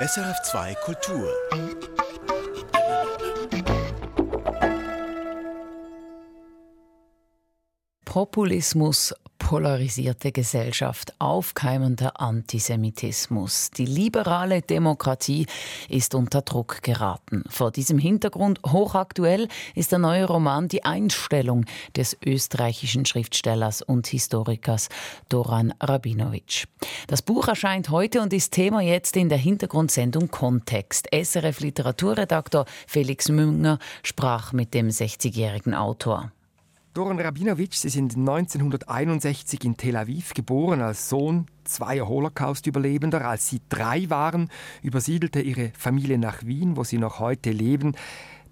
SRF2 Kultur. Populismus, polarisierte Gesellschaft, aufkeimender Antisemitismus. Die liberale Demokratie ist unter Druck geraten. Vor diesem Hintergrund hochaktuell ist der neue Roman Die Einstellung des österreichischen Schriftstellers und Historikers Doran Rabinowitsch. Das Buch erscheint heute und ist Thema jetzt in der Hintergrundsendung Kontext. SRF Literaturredaktor Felix Münger sprach mit dem 60-jährigen Autor. Doran Rabinowitsch, Sie sind 1961 in Tel Aviv geboren als Sohn zweier Holocaust-Überlebender. Als Sie drei waren, übersiedelte Ihre Familie nach Wien, wo Sie noch heute leben.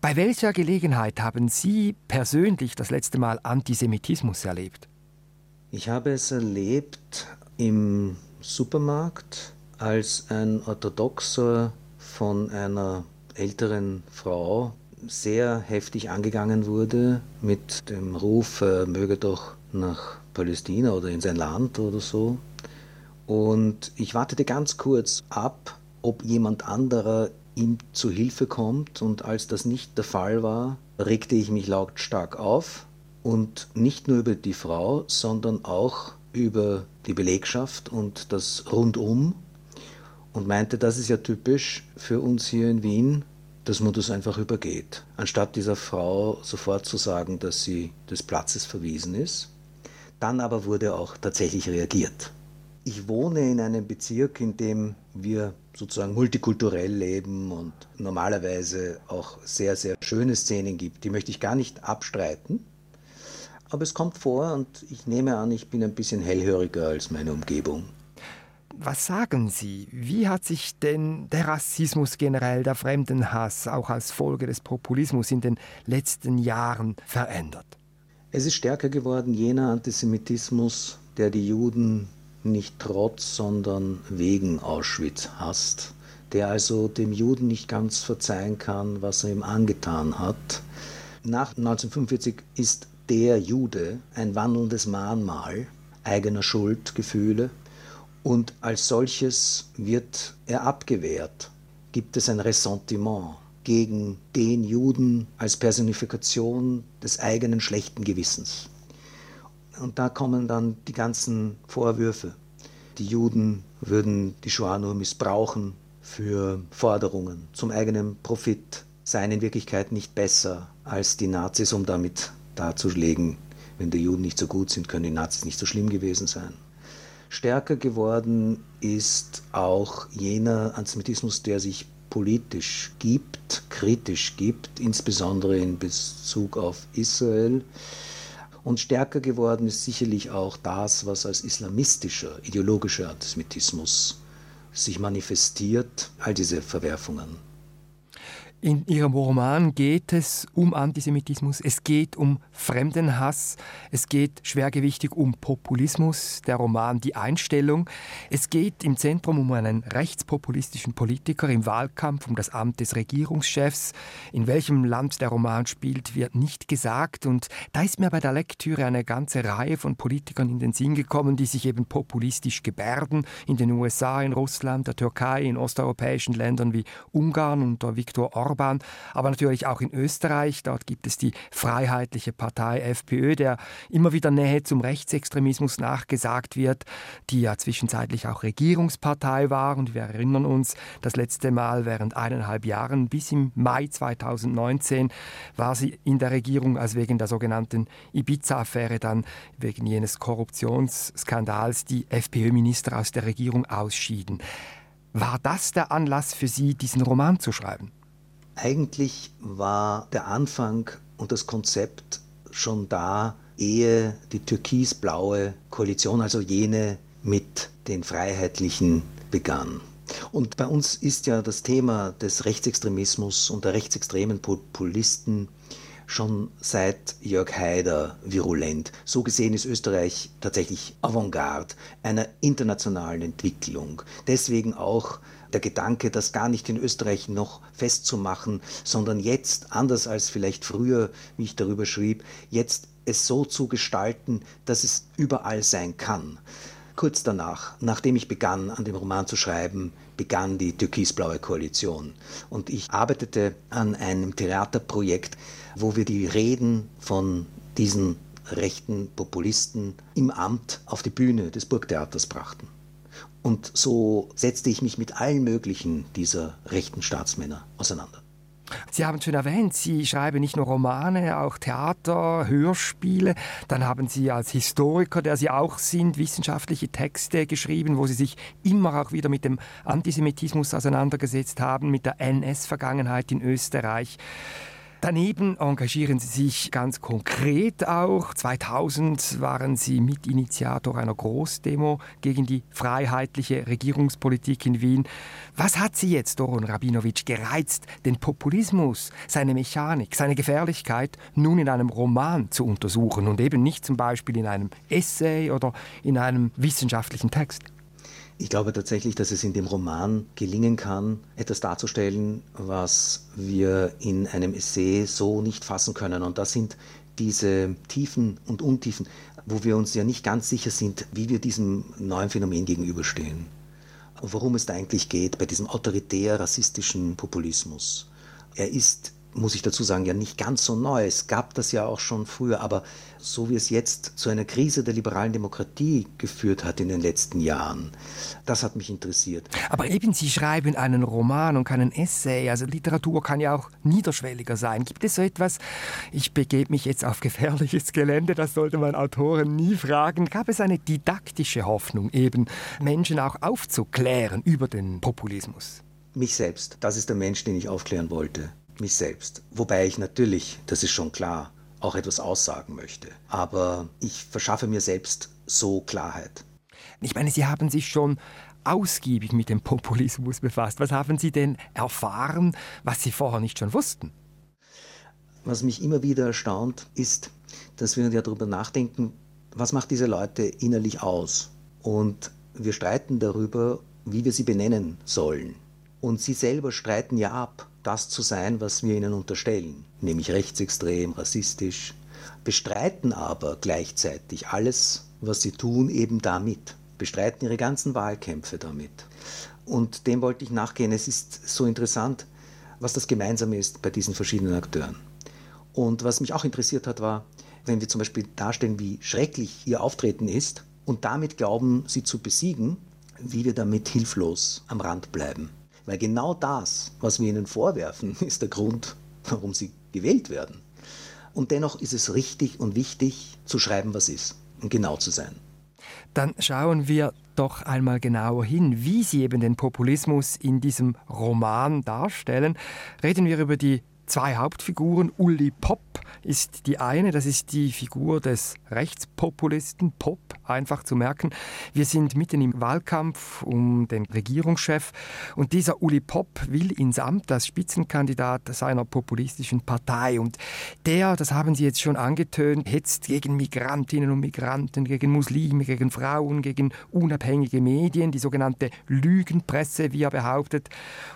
Bei welcher Gelegenheit haben Sie persönlich das letzte Mal Antisemitismus erlebt? Ich habe es erlebt im Supermarkt, als ein Orthodoxer von einer älteren Frau sehr heftig angegangen wurde mit dem Ruf, er möge doch nach Palästina oder in sein Land oder so. Und ich wartete ganz kurz ab, ob jemand anderer ihm zu Hilfe kommt. Und als das nicht der Fall war, regte ich mich lautstark auf. Und nicht nur über die Frau, sondern auch über die Belegschaft und das Rundum. Und meinte, das ist ja typisch für uns hier in Wien dass man das einfach übergeht. Anstatt dieser Frau sofort zu sagen, dass sie des Platzes verwiesen ist. Dann aber wurde auch tatsächlich reagiert. Ich wohne in einem Bezirk, in dem wir sozusagen multikulturell leben und normalerweise auch sehr, sehr schöne Szenen gibt. Die möchte ich gar nicht abstreiten. Aber es kommt vor und ich nehme an, ich bin ein bisschen hellhöriger als meine Umgebung. Was sagen Sie? Wie hat sich denn der Rassismus generell, der Fremdenhass auch als Folge des Populismus in den letzten Jahren verändert? Es ist stärker geworden jener Antisemitismus, der die Juden nicht trotz, sondern wegen Auschwitz hasst, der also dem Juden nicht ganz verzeihen kann, was er ihm angetan hat. Nach 1945 ist der Jude ein wandelndes Mahnmal eigener Schuldgefühle, und als solches wird er abgewehrt. Gibt es ein Ressentiment gegen den Juden als Personifikation des eigenen schlechten Gewissens. Und da kommen dann die ganzen Vorwürfe. Die Juden würden die Shoah nur missbrauchen für Forderungen zum eigenen Profit, seien in Wirklichkeit nicht besser als die Nazis, um damit darzulegen, wenn die Juden nicht so gut sind, können die Nazis nicht so schlimm gewesen sein. Stärker geworden ist auch jener Antisemitismus, der sich politisch gibt, kritisch gibt, insbesondere in Bezug auf Israel. Und stärker geworden ist sicherlich auch das, was als islamistischer, ideologischer Antisemitismus sich manifestiert, all diese Verwerfungen. In Ihrem Roman geht es um Antisemitismus, es geht um Fremdenhass, es geht schwergewichtig um Populismus, der Roman Die Einstellung. Es geht im Zentrum um einen rechtspopulistischen Politiker im Wahlkampf, um das Amt des Regierungschefs. In welchem Land der Roman spielt, wird nicht gesagt. Und da ist mir bei der Lektüre eine ganze Reihe von Politikern in den Sinn gekommen, die sich eben populistisch gebärden. In den USA, in Russland, der Türkei, in osteuropäischen Ländern wie Ungarn unter Viktor Orban Orban, aber natürlich auch in Österreich. Dort gibt es die Freiheitliche Partei FPÖ, der immer wieder Nähe zum Rechtsextremismus nachgesagt wird, die ja zwischenzeitlich auch Regierungspartei war. Und wir erinnern uns, das letzte Mal während eineinhalb Jahren bis im Mai 2019 war sie in der Regierung, als wegen der sogenannten Ibiza-Affäre dann wegen jenes Korruptionsskandals die FPÖ-Minister aus der Regierung ausschieden. War das der Anlass für Sie, diesen Roman zu schreiben? Eigentlich war der Anfang und das Konzept schon da, ehe die türkisblaue Koalition, also jene mit den Freiheitlichen, begann. Und bei uns ist ja das Thema des Rechtsextremismus und der rechtsextremen Populisten schon seit Jörg Haider virulent. So gesehen ist Österreich tatsächlich Avantgarde einer internationalen Entwicklung. Deswegen auch der Gedanke, das gar nicht in Österreich noch festzumachen, sondern jetzt, anders als vielleicht früher, wie ich darüber schrieb, jetzt es so zu gestalten, dass es überall sein kann. Kurz danach, nachdem ich begann, an dem Roman zu schreiben, begann die türkisblaue Koalition. Und ich arbeitete an einem Theaterprojekt, wo wir die Reden von diesen rechten Populisten im Amt auf die Bühne des Burgtheaters brachten. Und so setzte ich mich mit allen möglichen dieser rechten Staatsmänner auseinander. Sie haben schon erwähnt, Sie schreiben nicht nur Romane, auch Theater, Hörspiele. Dann haben Sie als Historiker, der Sie auch sind, wissenschaftliche Texte geschrieben, wo Sie sich immer auch wieder mit dem Antisemitismus auseinandergesetzt haben, mit der NS-Vergangenheit in Österreich. Daneben engagieren Sie sich ganz konkret auch. 2000 waren Sie Mitinitiator einer Großdemo gegen die freiheitliche Regierungspolitik in Wien. Was hat Sie jetzt, Doron Rabinowitsch, gereizt, den Populismus, seine Mechanik, seine Gefährlichkeit nun in einem Roman zu untersuchen und eben nicht zum Beispiel in einem Essay oder in einem wissenschaftlichen Text? Ich glaube tatsächlich, dass es in dem Roman gelingen kann, etwas darzustellen, was wir in einem Essay so nicht fassen können. Und das sind diese Tiefen und Untiefen, wo wir uns ja nicht ganz sicher sind, wie wir diesem neuen Phänomen gegenüberstehen. Worum es da eigentlich geht bei diesem autoritär-rassistischen Populismus. Er ist muss ich dazu sagen, ja nicht ganz so neu. Es gab das ja auch schon früher, aber so wie es jetzt zu einer Krise der liberalen Demokratie geführt hat in den letzten Jahren, das hat mich interessiert. Aber eben, Sie schreiben einen Roman und keinen Essay. Also Literatur kann ja auch niederschwelliger sein. Gibt es so etwas, ich begebe mich jetzt auf gefährliches Gelände, das sollte man Autoren nie fragen. Gab es eine didaktische Hoffnung, eben Menschen auch aufzuklären über den Populismus? Mich selbst, das ist der Mensch, den ich aufklären wollte mich selbst. Wobei ich natürlich, das ist schon klar, auch etwas aussagen möchte. Aber ich verschaffe mir selbst so Klarheit. Ich meine, Sie haben sich schon ausgiebig mit dem Populismus befasst. Was haben Sie denn erfahren, was Sie vorher nicht schon wussten? Was mich immer wieder erstaunt, ist, dass wir ja darüber nachdenken, was macht diese Leute innerlich aus? Und wir streiten darüber, wie wir sie benennen sollen. Und sie selber streiten ja ab, das zu sein, was wir ihnen unterstellen, nämlich rechtsextrem, rassistisch, bestreiten aber gleichzeitig alles, was sie tun, eben damit, bestreiten ihre ganzen Wahlkämpfe damit. Und dem wollte ich nachgehen. Es ist so interessant, was das Gemeinsame ist bei diesen verschiedenen Akteuren. Und was mich auch interessiert hat, war, wenn wir zum Beispiel darstellen, wie schrecklich ihr Auftreten ist und damit glauben, sie zu besiegen, wie wir damit hilflos am Rand bleiben. Weil genau das, was wir ihnen vorwerfen, ist der Grund, warum sie gewählt werden. Und dennoch ist es richtig und wichtig zu schreiben, was ist und genau zu sein. Dann schauen wir doch einmal genauer hin, wie Sie eben den Populismus in diesem Roman darstellen. Reden wir über die zwei Hauptfiguren. Uli Popp ist die eine, das ist die Figur des Rechtspopulisten, Pop, einfach zu merken. Wir sind mitten im Wahlkampf um den Regierungschef und dieser Uli Popp will ins Amt als Spitzenkandidat seiner populistischen Partei und der, das haben Sie jetzt schon angetönt, hetzt gegen Migrantinnen und Migranten, gegen Muslime, gegen Frauen, gegen unabhängige Medien, die sogenannte Lügenpresse, wie er behauptet.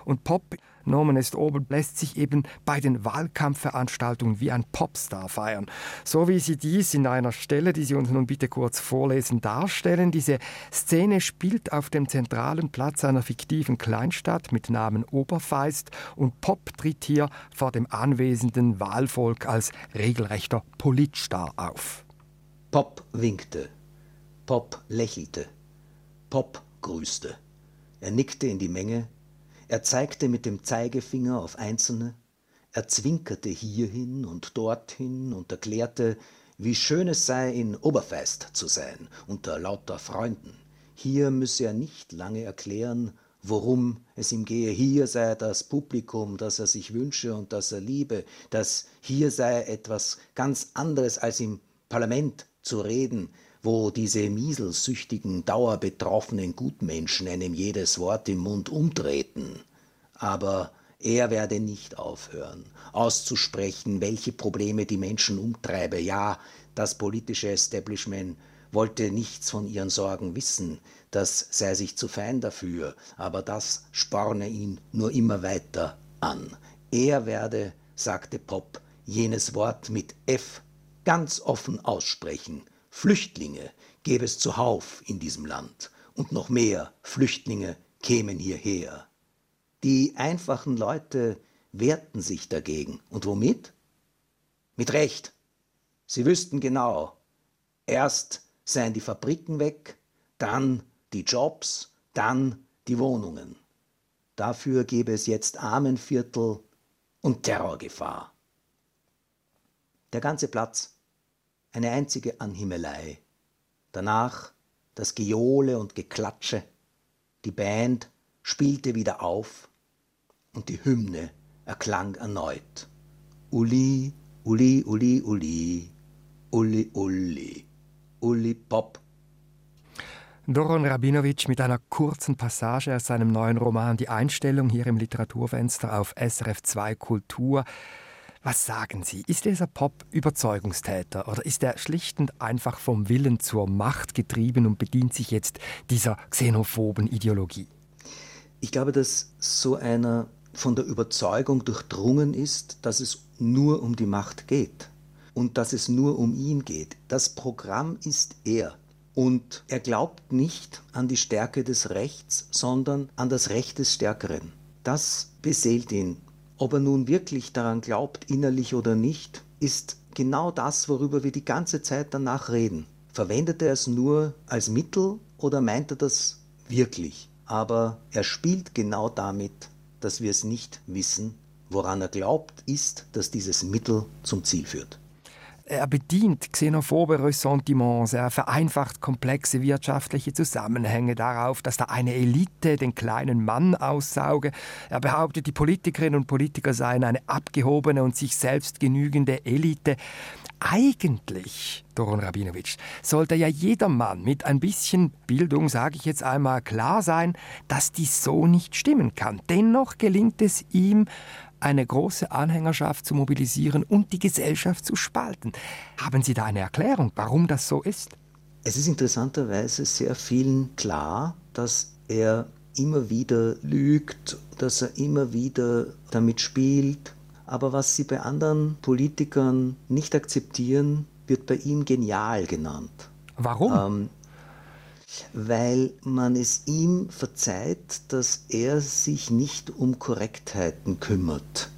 Und Pop Norman S. Obel lässt sich eben bei den Wahlkampfveranstaltungen wie ein Popstar feiern. So wie Sie dies in einer Stelle, die Sie uns nun bitte kurz vorlesen, darstellen. Diese Szene spielt auf dem zentralen Platz einer fiktiven Kleinstadt mit Namen Oberfeist und Pop tritt hier vor dem anwesenden Wahlvolk als regelrechter Politstar auf. Pop winkte. Pop lächelte. Pop grüßte. Er nickte in die Menge er zeigte mit dem Zeigefinger auf Einzelne, er zwinkerte hierhin und dorthin und erklärte, wie schön es sei, in Oberfeist zu sein, unter lauter Freunden. Hier müsse er nicht lange erklären, worum es ihm gehe. Hier sei das Publikum, das er sich wünsche und das er liebe, dass hier sei etwas ganz anderes als im Parlament zu reden, wo diese mieselsüchtigen, dauerbetroffenen Gutmenschen einem jedes Wort im Mund umtreten. Aber er werde nicht aufhören, auszusprechen, welche Probleme die Menschen umtreibe. Ja, das politische Establishment wollte nichts von ihren Sorgen wissen, das sei sich zu fein dafür, aber das sporne ihn nur immer weiter an. Er werde, sagte Pop, jenes Wort mit F ganz offen aussprechen, Flüchtlinge gäbe es zuhauf in diesem Land und noch mehr Flüchtlinge kämen hierher. Die einfachen Leute wehrten sich dagegen. Und womit? Mit Recht. Sie wüssten genau, erst seien die Fabriken weg, dann die Jobs, dann die Wohnungen. Dafür gäbe es jetzt Armenviertel und Terrorgefahr. Der ganze Platz, eine einzige Anhimmelei. Danach das Gejohle und Geklatsche. Die Band spielte wieder auf und die Hymne erklang erneut. Uli, Uli, Uli, Uli, Uli, Uli, Uli Pop. Doron Rabinowitsch mit einer kurzen Passage aus seinem neuen Roman Die Einstellung hier im Literaturfenster auf SRF 2 Kultur. Was sagen Sie? Ist dieser Pop Überzeugungstäter oder ist er schlicht und einfach vom Willen zur Macht getrieben und bedient sich jetzt dieser xenophoben Ideologie? Ich glaube, dass so einer von der Überzeugung durchdrungen ist, dass es nur um die Macht geht und dass es nur um ihn geht. Das Programm ist er. Und er glaubt nicht an die Stärke des Rechts, sondern an das Recht des Stärkeren. Das beseelt ihn. Ob er nun wirklich daran glaubt, innerlich oder nicht, ist genau das, worüber wir die ganze Zeit danach reden. Verwendet er es nur als Mittel oder meint er das wirklich? Aber er spielt genau damit, dass wir es nicht wissen. Woran er glaubt, ist, dass dieses Mittel zum Ziel führt. Er bedient xenophobe Ressentiments, er vereinfacht komplexe wirtschaftliche Zusammenhänge darauf, dass da eine Elite den kleinen Mann aussauge. Er behauptet, die Politikerinnen und Politiker seien eine abgehobene und sich selbst genügende Elite. Eigentlich, Doron Rabinowitsch, sollte ja jeder Mann mit ein bisschen Bildung, sage ich jetzt einmal, klar sein, dass dies so nicht stimmen kann. Dennoch gelingt es ihm, eine große Anhängerschaft zu mobilisieren und die Gesellschaft zu spalten. Haben Sie da eine Erklärung, warum das so ist? Es ist interessanterweise sehr vielen klar, dass er immer wieder lügt, dass er immer wieder damit spielt. Aber was sie bei anderen Politikern nicht akzeptieren, wird bei ihm genial genannt. Warum? Ähm, weil man es ihm verzeiht, dass er sich nicht um Korrektheiten kümmert.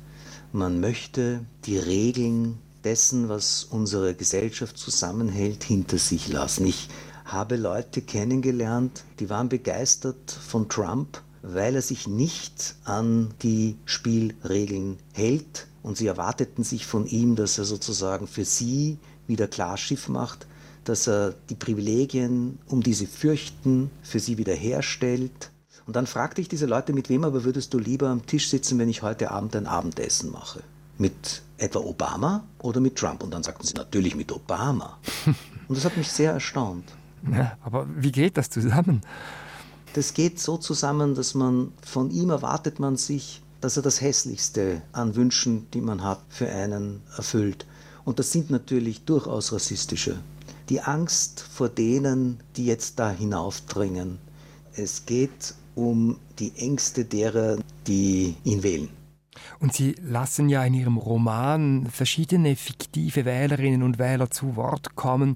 Man möchte die Regeln dessen, was unsere Gesellschaft zusammenhält, hinter sich lassen. Ich habe Leute kennengelernt, die waren begeistert von Trump, weil er sich nicht an die Spielregeln hält und sie erwarteten sich von ihm, dass er sozusagen für sie wieder Klarschiff macht dass er die Privilegien, um die sie fürchten, für sie wiederherstellt. Und dann fragte ich diese Leute, mit wem aber würdest du lieber am Tisch sitzen, wenn ich heute Abend ein Abendessen mache? Mit etwa Obama oder mit Trump? Und dann sagten sie natürlich mit Obama. Und das hat mich sehr erstaunt. Ja, aber wie geht das zusammen? Das geht so zusammen, dass man von ihm erwartet man sich, dass er das Hässlichste an Wünschen, die man hat, für einen erfüllt. Und das sind natürlich durchaus rassistische die Angst vor denen, die jetzt da hinaufdringen. Es geht um die Ängste derer, die ihn wählen. Und Sie lassen ja in Ihrem Roman verschiedene fiktive Wählerinnen und Wähler zu Wort kommen.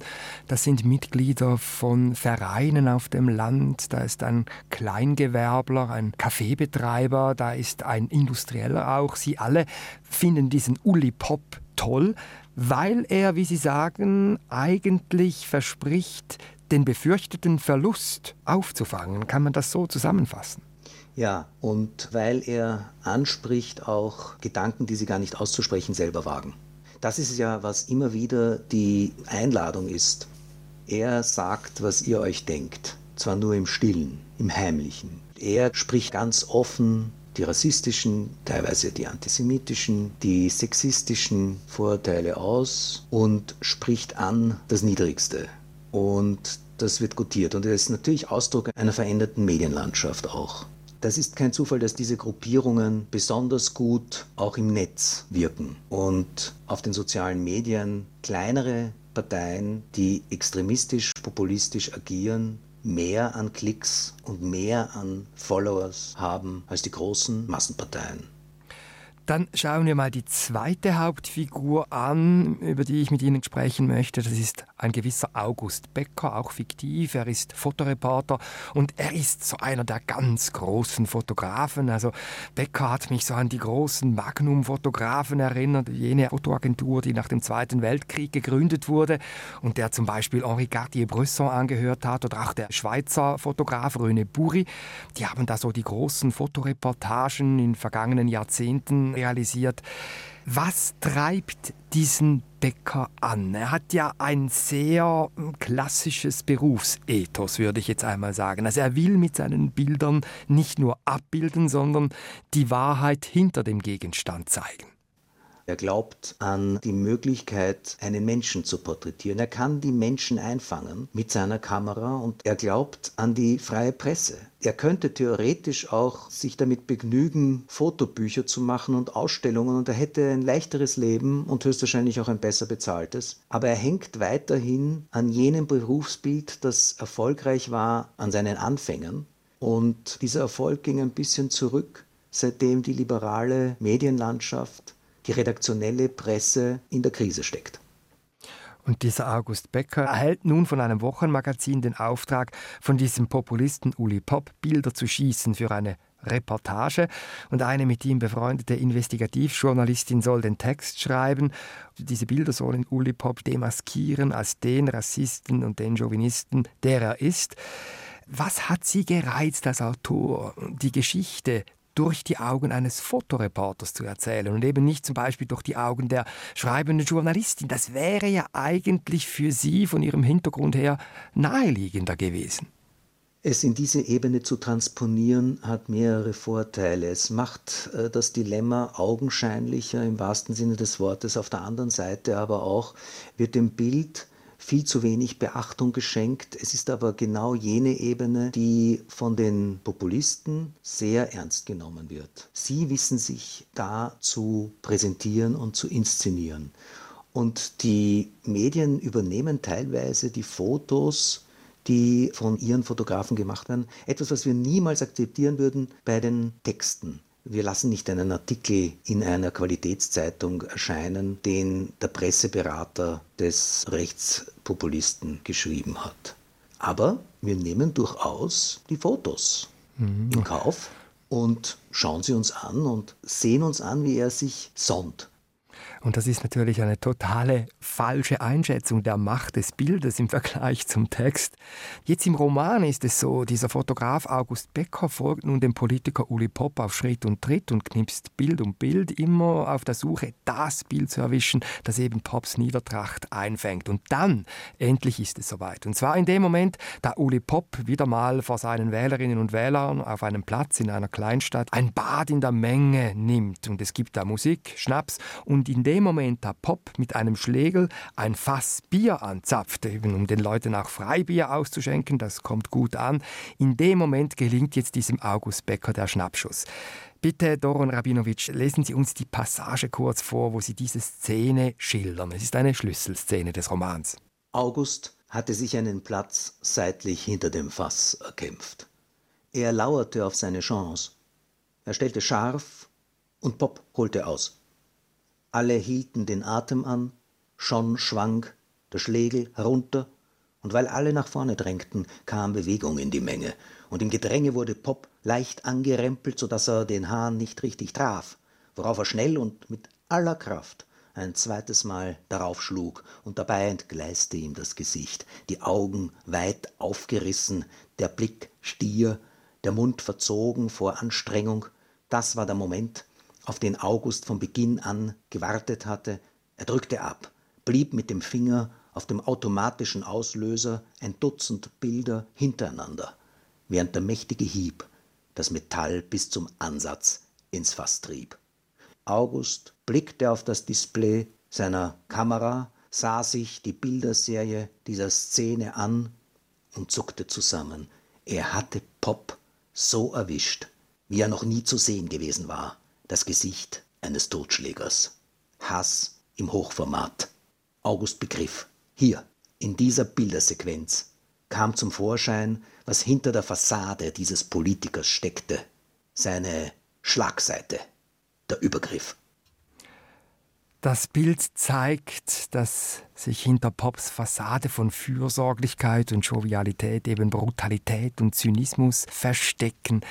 Das sind Mitglieder von Vereinen auf dem Land. Da ist ein Kleingewerbler, ein Kaffeebetreiber, da ist ein Industrieller auch. Sie alle finden diesen Uli Pop toll weil er, wie Sie sagen, eigentlich verspricht, den befürchteten Verlust aufzufangen. Kann man das so zusammenfassen? Ja, und weil er anspricht auch Gedanken, die sie gar nicht auszusprechen selber wagen. Das ist ja, was immer wieder die Einladung ist. Er sagt, was ihr euch denkt, zwar nur im stillen, im heimlichen. Er spricht ganz offen die rassistischen, teilweise die antisemitischen, die sexistischen Vorurteile aus und spricht an das Niedrigste. Und das wird gutiert. Und das ist natürlich Ausdruck einer veränderten Medienlandschaft auch. Das ist kein Zufall, dass diese Gruppierungen besonders gut auch im Netz wirken und auf den sozialen Medien kleinere Parteien, die extremistisch, populistisch agieren, mehr an Klicks und mehr an Followers haben als die großen Massenparteien. Dann schauen wir mal die zweite Hauptfigur an, über die ich mit Ihnen sprechen möchte. Das ist ein gewisser August Becker, auch fiktiv. Er ist Fotoreporter und er ist so einer der ganz großen Fotografen. Also Becker hat mich so an die großen Magnum-Fotografen erinnert, jene Fotoagentur, die nach dem Zweiten Weltkrieg gegründet wurde und der zum Beispiel Henri Cartier-Bresson angehört hat oder auch der Schweizer Fotograf René Buri. Die haben da so die großen Fotoreportagen in vergangenen Jahrzehnten realisiert. Was treibt diesen Bäcker an? Er hat ja ein sehr klassisches Berufsethos, würde ich jetzt einmal sagen. Also er will mit seinen Bildern nicht nur abbilden, sondern die Wahrheit hinter dem Gegenstand zeigen. Er glaubt an die Möglichkeit, einen Menschen zu porträtieren. Er kann die Menschen einfangen mit seiner Kamera und er glaubt an die freie Presse. Er könnte theoretisch auch sich damit begnügen, Fotobücher zu machen und Ausstellungen und er hätte ein leichteres Leben und höchstwahrscheinlich auch ein besser bezahltes. Aber er hängt weiterhin an jenem Berufsbild, das erfolgreich war an seinen Anfängen. Und dieser Erfolg ging ein bisschen zurück, seitdem die liberale Medienlandschaft die redaktionelle Presse in der Krise steckt. Und dieser August Becker erhält nun von einem Wochenmagazin den Auftrag, von diesem Populisten Uli Popp Bilder zu schießen für eine Reportage und eine mit ihm befreundete Investigativjournalistin soll den Text schreiben. Diese Bilder sollen Uli Popp demaskieren als den Rassisten und den Chauvinisten, der er ist. Was hat Sie gereizt als Autor? Die Geschichte durch die Augen eines Fotoreporters zu erzählen und eben nicht zum Beispiel durch die Augen der schreibenden Journalistin. Das wäre ja eigentlich für Sie von Ihrem Hintergrund her naheliegender gewesen. Es in diese Ebene zu transponieren, hat mehrere Vorteile. Es macht äh, das Dilemma augenscheinlicher im wahrsten Sinne des Wortes. Auf der anderen Seite aber auch wird dem Bild viel zu wenig Beachtung geschenkt. Es ist aber genau jene Ebene, die von den Populisten sehr ernst genommen wird. Sie wissen sich da zu präsentieren und zu inszenieren. Und die Medien übernehmen teilweise die Fotos, die von ihren Fotografen gemacht werden. Etwas, was wir niemals akzeptieren würden bei den Texten. Wir lassen nicht einen Artikel in einer Qualitätszeitung erscheinen, den der Presseberater des Rechtspopulisten geschrieben hat. Aber wir nehmen durchaus die Fotos mhm. in Kauf und schauen sie uns an und sehen uns an, wie er sich sonnt. Und das ist natürlich eine totale falsche Einschätzung der Macht des Bildes im Vergleich zum Text. Jetzt im Roman ist es so, dieser Fotograf August Becker folgt nun dem Politiker Uli Popp auf Schritt und Tritt und knipst Bild um Bild, immer auf der Suche, das Bild zu erwischen, das eben Popps Niedertracht einfängt. Und dann, endlich ist es soweit. Und zwar in dem Moment, da Uli Popp wieder mal vor seinen Wählerinnen und Wählern auf einem Platz in einer Kleinstadt ein Bad in der Menge nimmt. Und es gibt da Musik, Schnaps und in dem Moment, da Pop mit einem Schlegel ein Fass Bier anzapft, eben um den Leuten auch Freibier auszuschenken, das kommt gut an, in dem Moment gelingt jetzt diesem August Becker der Schnappschuss. Bitte, Doron Rabinowitsch, lesen Sie uns die Passage kurz vor, wo Sie diese Szene schildern. Es ist eine Schlüsselszene des Romans. August hatte sich einen Platz seitlich hinter dem Fass erkämpft. Er lauerte auf seine Chance. Er stellte scharf und Pop holte aus. Alle hielten den Atem an, schon schwang der Schlegel herunter, und weil alle nach vorne drängten, kam Bewegung in die Menge, und im Gedränge wurde Pop leicht angerempelt, so dass er den Hahn nicht richtig traf, worauf er schnell und mit aller Kraft ein zweites Mal darauf schlug, und dabei entgleiste ihm das Gesicht, die Augen weit aufgerissen, der Blick stier, der Mund verzogen vor Anstrengung. Das war der Moment, auf den August von Beginn an gewartet hatte. Er drückte ab, blieb mit dem Finger auf dem automatischen Auslöser ein Dutzend Bilder hintereinander, während der mächtige Hieb das Metall bis zum Ansatz ins Fass trieb. August blickte auf das Display seiner Kamera, sah sich die Bilderserie dieser Szene an und zuckte zusammen. Er hatte Pop so erwischt, wie er noch nie zu sehen gewesen war das Gesicht eines Totschlägers. Hass im Hochformat. August begriff, hier, in dieser Bildersequenz, kam zum Vorschein, was hinter der Fassade dieses Politikers steckte, seine Schlagseite. der Übergriff. Das Bild zeigt, dass sich hinter Pops Fassade von Fürsorglichkeit und Jovialität eben Brutalität und Zynismus verstecken.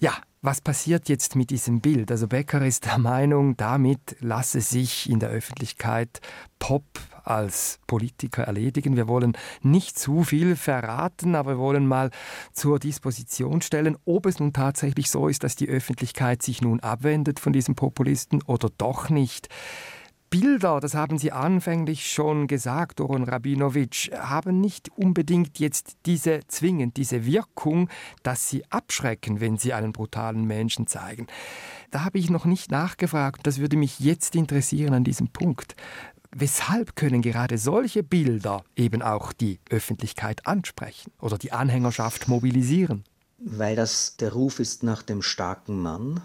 Ja, was passiert jetzt mit diesem Bild? Also Becker ist der Meinung, damit lasse sich in der Öffentlichkeit Pop als Politiker erledigen. Wir wollen nicht zu viel verraten, aber wir wollen mal zur Disposition stellen, ob es nun tatsächlich so ist, dass die Öffentlichkeit sich nun abwendet von diesem Populisten oder doch nicht. Bilder, das haben Sie anfänglich schon gesagt, Doron Rabinowitsch, haben nicht unbedingt jetzt diese zwingend diese Wirkung, dass sie abschrecken, wenn sie einen brutalen Menschen zeigen. Da habe ich noch nicht nachgefragt. Das würde mich jetzt interessieren an diesem Punkt. Weshalb können gerade solche Bilder eben auch die Öffentlichkeit ansprechen oder die Anhängerschaft mobilisieren? Weil das der Ruf ist nach dem starken Mann,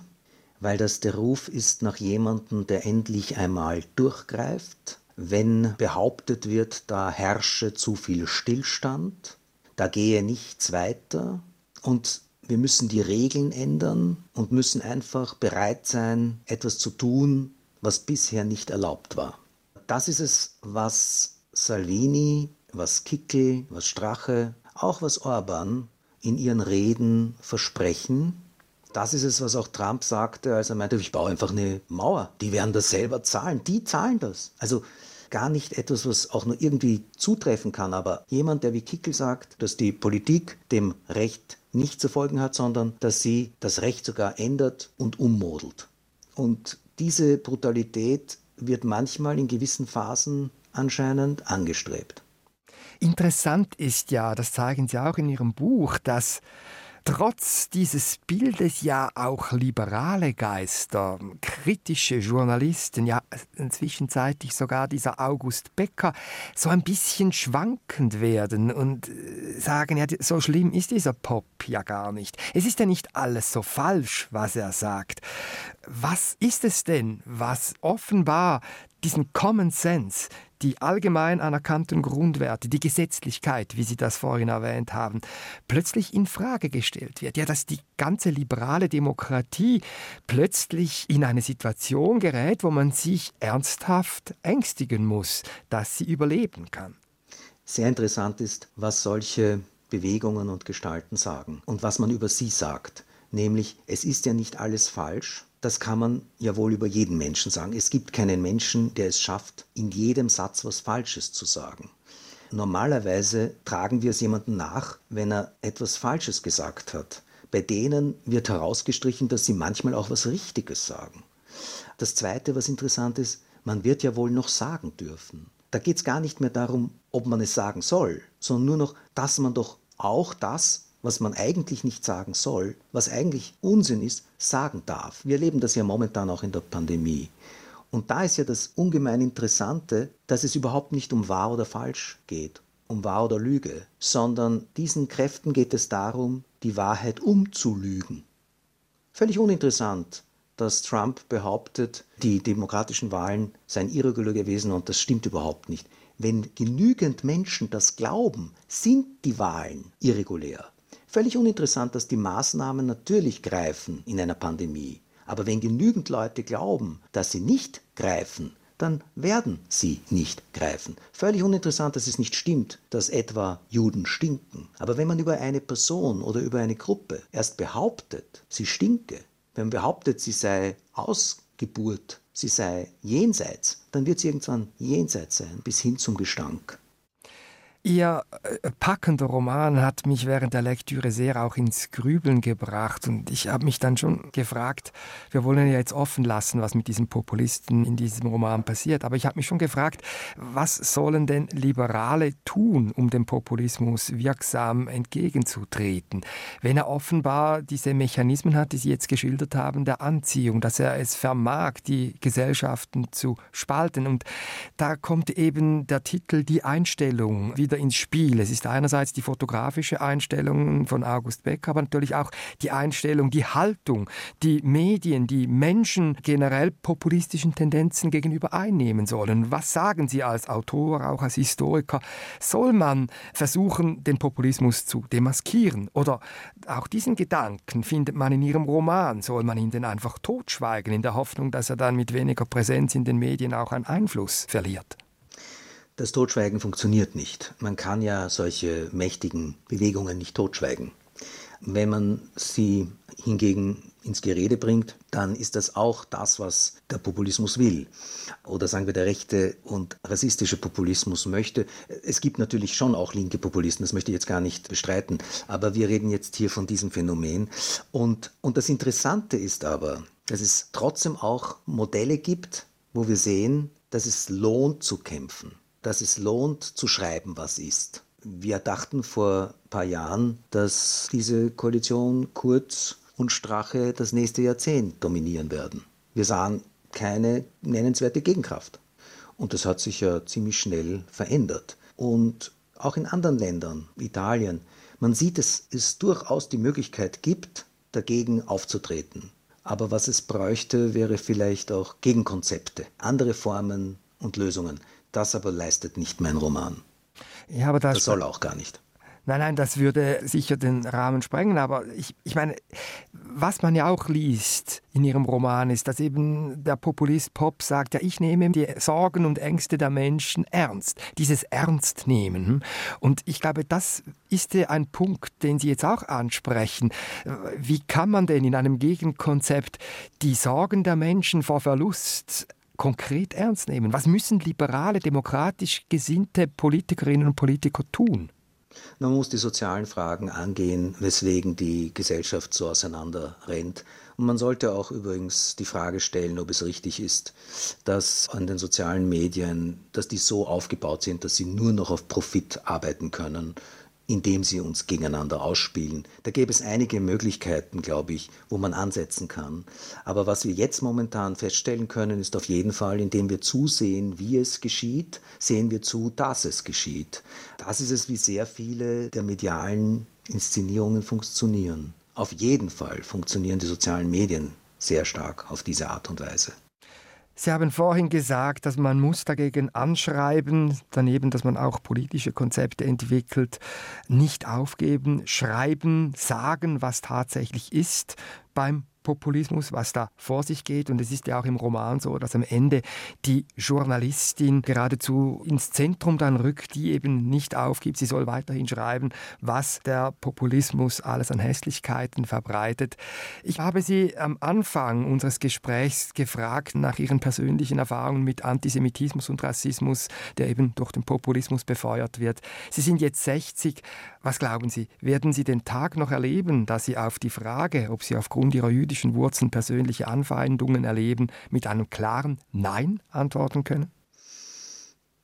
weil das der Ruf ist nach jemandem, der endlich einmal durchgreift, wenn behauptet wird, da herrsche zu viel Stillstand, da gehe nichts weiter und wir müssen die Regeln ändern und müssen einfach bereit sein, etwas zu tun, was bisher nicht erlaubt war. Das ist es, was Salvini, was Kickel, was Strache, auch was Orban in ihren Reden versprechen das ist es, was auch Trump sagte, als er meinte, ich baue einfach eine Mauer. Die werden das selber zahlen. Die zahlen das. Also gar nicht etwas, was auch nur irgendwie zutreffen kann, aber jemand, der wie Kickel sagt, dass die Politik dem Recht nicht zu folgen hat, sondern dass sie das Recht sogar ändert und ummodelt. Und diese Brutalität wird manchmal in gewissen Phasen anscheinend angestrebt. Interessant ist ja, das zeigen Sie auch in Ihrem Buch, dass trotz dieses Bildes ja auch liberale Geister, kritische Journalisten, ja zwischenzeitlich sogar dieser August Becker, so ein bisschen schwankend werden und äh, sagen, ja, so schlimm ist dieser Pop ja gar nicht. Es ist ja nicht alles so falsch, was er sagt. Was ist es denn, was offenbar diesen Common Sense, die allgemein anerkannten Grundwerte, die Gesetzlichkeit, wie Sie das vorhin erwähnt haben, plötzlich in Frage gestellt wird. Ja, dass die ganze liberale Demokratie plötzlich in eine Situation gerät, wo man sich ernsthaft ängstigen muss, dass sie überleben kann. Sehr interessant ist, was solche Bewegungen und Gestalten sagen und was man über sie sagt. Nämlich, es ist ja nicht alles falsch, das kann man ja wohl über jeden Menschen sagen. Es gibt keinen Menschen, der es schafft, in jedem Satz was Falsches zu sagen. Normalerweise tragen wir es jemandem nach, wenn er etwas Falsches gesagt hat. Bei denen wird herausgestrichen, dass sie manchmal auch was Richtiges sagen. Das Zweite, was interessant ist, man wird ja wohl noch sagen dürfen. Da geht es gar nicht mehr darum, ob man es sagen soll, sondern nur noch, dass man doch auch das, was man eigentlich nicht sagen soll, was eigentlich Unsinn ist, sagen darf. Wir erleben das ja momentan auch in der Pandemie. Und da ist ja das ungemein Interessante, dass es überhaupt nicht um wahr oder falsch geht, um wahr oder Lüge, sondern diesen Kräften geht es darum, die Wahrheit umzulügen. Völlig uninteressant, dass Trump behauptet, die demokratischen Wahlen seien irregular gewesen und das stimmt überhaupt nicht. Wenn genügend Menschen das glauben, sind die Wahlen irregulär. Völlig uninteressant, dass die Maßnahmen natürlich greifen in einer Pandemie. Aber wenn genügend Leute glauben, dass sie nicht greifen, dann werden sie nicht greifen. Völlig uninteressant, dass es nicht stimmt, dass etwa Juden stinken. Aber wenn man über eine Person oder über eine Gruppe erst behauptet, sie stinke, wenn man behauptet, sie sei Ausgeburt, sie sei jenseits, dann wird sie irgendwann jenseits sein, bis hin zum Gestank. Ihr äh, packender Roman hat mich während der Lektüre sehr auch ins Grübeln gebracht und ich habe mich dann schon gefragt, wir wollen ja jetzt offen lassen, was mit diesem Populisten in diesem Roman passiert, aber ich habe mich schon gefragt, was sollen denn Liberale tun, um dem Populismus wirksam entgegenzutreten, wenn er offenbar diese Mechanismen hat, die Sie jetzt geschildert haben, der Anziehung, dass er es vermag, die Gesellschaften zu spalten und da kommt eben der Titel Die Einstellung wieder wieder ins Spiel. Es ist einerseits die fotografische Einstellung von August Becker, aber natürlich auch die Einstellung, die Haltung, die Medien, die Menschen generell populistischen Tendenzen gegenüber einnehmen sollen. Was sagen Sie als Autor, auch als Historiker? Soll man versuchen, den Populismus zu demaskieren? Oder auch diesen Gedanken findet man in Ihrem Roman. Soll man ihn denn einfach totschweigen, in der Hoffnung, dass er dann mit weniger Präsenz in den Medien auch einen Einfluss verliert? Das Totschweigen funktioniert nicht. Man kann ja solche mächtigen Bewegungen nicht totschweigen. Wenn man sie hingegen ins Gerede bringt, dann ist das auch das, was der Populismus will. Oder sagen wir, der rechte und rassistische Populismus möchte. Es gibt natürlich schon auch linke Populisten, das möchte ich jetzt gar nicht bestreiten, aber wir reden jetzt hier von diesem Phänomen. Und, und das Interessante ist aber, dass es trotzdem auch Modelle gibt, wo wir sehen, dass es lohnt zu kämpfen, dass es lohnt zu schreiben, was ist. Wir dachten vor ein paar Jahren, dass diese Koalition Kurz und Strache das nächste Jahrzehnt dominieren werden. Wir sahen keine nennenswerte Gegenkraft. Und das hat sich ja ziemlich schnell verändert. Und auch in anderen Ländern, Italien, man sieht, dass es durchaus die Möglichkeit gibt, dagegen aufzutreten. Aber was es bräuchte, wäre vielleicht auch Gegenkonzepte, andere Formen und Lösungen. Das aber leistet nicht mein Roman. Ja, aber das, das soll auch gar nicht. Nein, nein, das würde sicher den Rahmen sprengen. Aber ich, ich meine, was man ja auch liest in Ihrem Roman ist, dass eben der Populist Pop sagt, ja, ich nehme die Sorgen und Ängste der Menschen ernst. Dieses Ernstnehmen. Und ich glaube, das ist ja ein Punkt, den Sie jetzt auch ansprechen. Wie kann man denn in einem Gegenkonzept die Sorgen der Menschen vor Verlust konkret ernst nehmen? Was müssen liberale, demokratisch gesinnte Politikerinnen und Politiker tun? Man muss die sozialen Fragen angehen, weswegen die Gesellschaft so auseinander rennt. Und man sollte auch übrigens die Frage stellen, ob es richtig ist, dass an den sozialen Medien, dass die so aufgebaut sind, dass sie nur noch auf Profit arbeiten können indem sie uns gegeneinander ausspielen. Da gäbe es einige Möglichkeiten, glaube ich, wo man ansetzen kann. Aber was wir jetzt momentan feststellen können, ist auf jeden Fall, indem wir zusehen, wie es geschieht, sehen wir zu, dass es geschieht. Das ist es, wie sehr viele der medialen Inszenierungen funktionieren. Auf jeden Fall funktionieren die sozialen Medien sehr stark auf diese Art und Weise. Sie haben vorhin gesagt, dass man muss dagegen anschreiben, daneben, dass man auch politische Konzepte entwickelt, nicht aufgeben, schreiben, sagen, was tatsächlich ist beim Populismus, was da vor sich geht. Und es ist ja auch im Roman so, dass am Ende die Journalistin geradezu ins Zentrum dann rückt, die eben nicht aufgibt. Sie soll weiterhin schreiben, was der Populismus alles an Hässlichkeiten verbreitet. Ich habe Sie am Anfang unseres Gesprächs gefragt nach Ihren persönlichen Erfahrungen mit Antisemitismus und Rassismus, der eben durch den Populismus befeuert wird. Sie sind jetzt 60. Was glauben Sie, werden Sie den Tag noch erleben, dass Sie auf die Frage, ob Sie aufgrund Ihrer jüdischen politischen Wurzeln persönliche Anfeindungen erleben, mit einem klaren Nein antworten können?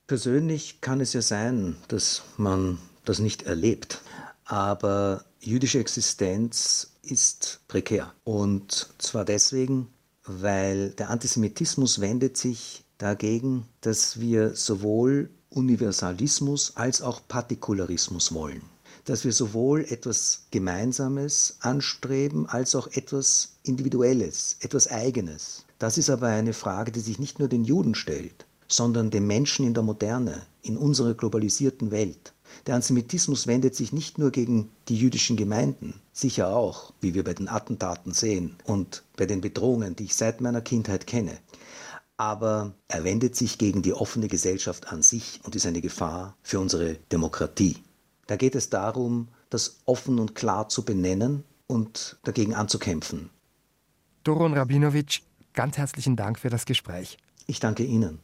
Persönlich kann es ja sein, dass man das nicht erlebt. Aber jüdische Existenz ist prekär. Und zwar deswegen, weil der Antisemitismus wendet sich dagegen, dass wir sowohl Universalismus als auch Partikularismus wollen dass wir sowohl etwas Gemeinsames anstreben als auch etwas Individuelles, etwas Eigenes. Das ist aber eine Frage, die sich nicht nur den Juden stellt, sondern den Menschen in der Moderne, in unserer globalisierten Welt. Der Antisemitismus wendet sich nicht nur gegen die jüdischen Gemeinden, sicher auch, wie wir bei den Attentaten sehen und bei den Bedrohungen, die ich seit meiner Kindheit kenne. Aber er wendet sich gegen die offene Gesellschaft an sich und ist eine Gefahr für unsere Demokratie. Da geht es darum, das offen und klar zu benennen und dagegen anzukämpfen. Doron Rabinowitsch, ganz herzlichen Dank für das Gespräch. Ich danke Ihnen.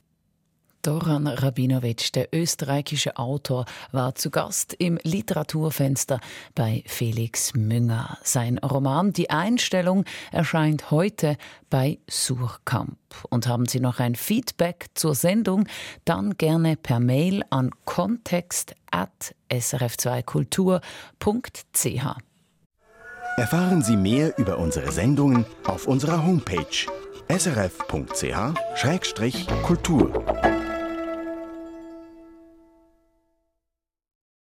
Doran Rabinowitsch, der österreichische Autor, war zu Gast im Literaturfenster bei Felix Münger. Sein Roman Die Einstellung erscheint heute bei Surkamp. Und haben Sie noch ein Feedback zur Sendung, dann gerne per Mail an kontext.srf2kultur.ch. Erfahren Sie mehr über unsere Sendungen auf unserer Homepage srf.ch-kultur.